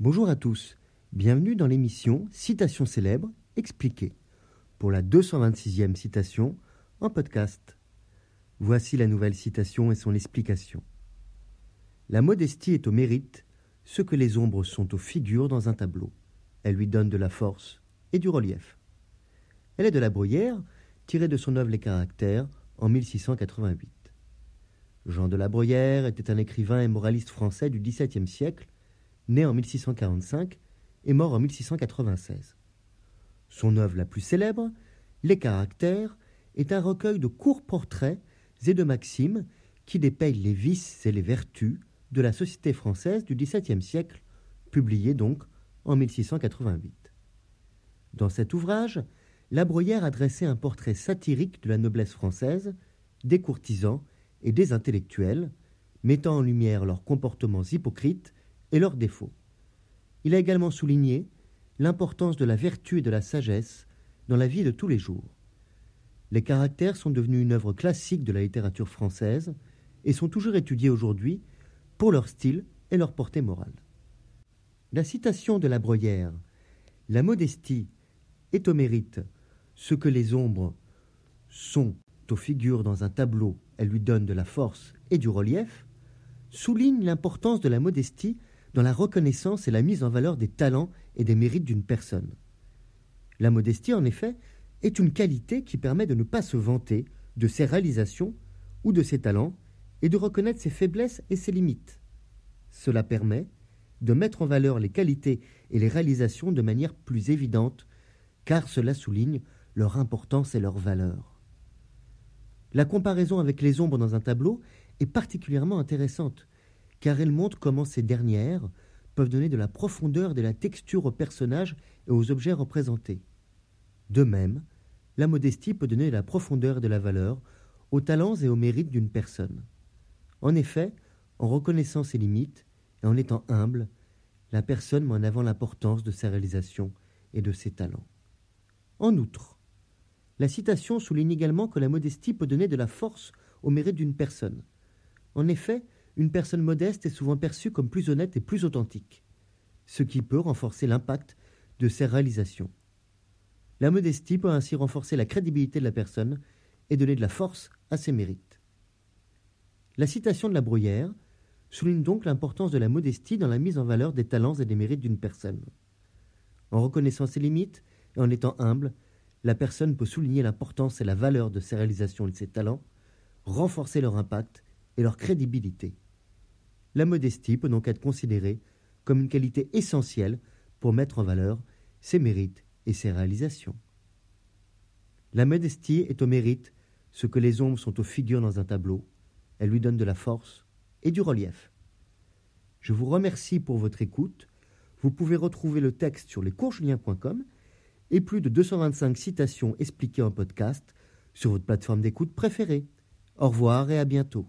Bonjour à tous, bienvenue dans l'émission Citation célèbre expliquée pour la 226e citation en podcast. Voici la nouvelle citation et son explication. La modestie est au mérite ce que les ombres sont aux figures dans un tableau. Elle lui donne de la force et du relief. Elle est de la Bruyère, tirée de son œuvre Les Caractères en 1688. Jean de la Bruyère était un écrivain et moraliste français du XVIIe siècle, né en 1645 et mort en 1696. Son œuvre la plus célèbre, Les Caractères, est un recueil de courts portraits et de maximes qui dépeignent les vices et les vertus de la société française du XVIIe siècle, publié donc en 1688. Dans cet ouvrage, La Bruyère a dressé un portrait satirique de la noblesse française, des courtisans et des intellectuels, mettant en lumière leurs comportements hypocrites et leurs défauts. Il a également souligné l'importance de la vertu et de la sagesse dans la vie de tous les jours. Les caractères sont devenus une œuvre classique de la littérature française et sont toujours étudiés aujourd'hui pour leur style et leur portée morale. La citation de la Bruyère La modestie est au mérite ce que les ombres sont aux figures dans un tableau, elle lui donne de la force et du relief, souligne l'importance de la modestie dans la reconnaissance et la mise en valeur des talents et des mérites d'une personne. La modestie, en effet, est une qualité qui permet de ne pas se vanter de ses réalisations ou de ses talents et de reconnaître ses faiblesses et ses limites. Cela permet de mettre en valeur les qualités et les réalisations de manière plus évidente, car cela souligne leur importance et leur valeur. La comparaison avec les ombres dans un tableau est particulièrement intéressante, car elle montre comment ces dernières peuvent donner de la profondeur et de la texture aux personnages et aux objets représentés. De même, la modestie peut donner de la profondeur et de la valeur aux talents et aux mérites d'une personne. En effet, en reconnaissant ses limites et en étant humble, la personne met en avant l'importance de sa réalisation et de ses talents. En outre, la citation souligne également que la modestie peut donner de la force au mérite d'une personne. En effet, une personne modeste est souvent perçue comme plus honnête et plus authentique, ce qui peut renforcer l'impact de ses réalisations. La modestie peut ainsi renforcer la crédibilité de la personne et donner de la force à ses mérites. La citation de la Bruyère souligne donc l'importance de la modestie dans la mise en valeur des talents et des mérites d'une personne. En reconnaissant ses limites et en étant humble, la personne peut souligner l'importance et la valeur de ses réalisations et de ses talents, renforcer leur impact et leur crédibilité. La modestie peut donc être considérée comme une qualité essentielle pour mettre en valeur ses mérites et ses réalisations. La modestie est au mérite ce que les ombres sont aux figures dans un tableau. Elle lui donne de la force et du relief. Je vous remercie pour votre écoute. Vous pouvez retrouver le texte sur lescoursjulien.com et plus de 225 citations expliquées en podcast sur votre plateforme d'écoute préférée. Au revoir et à bientôt.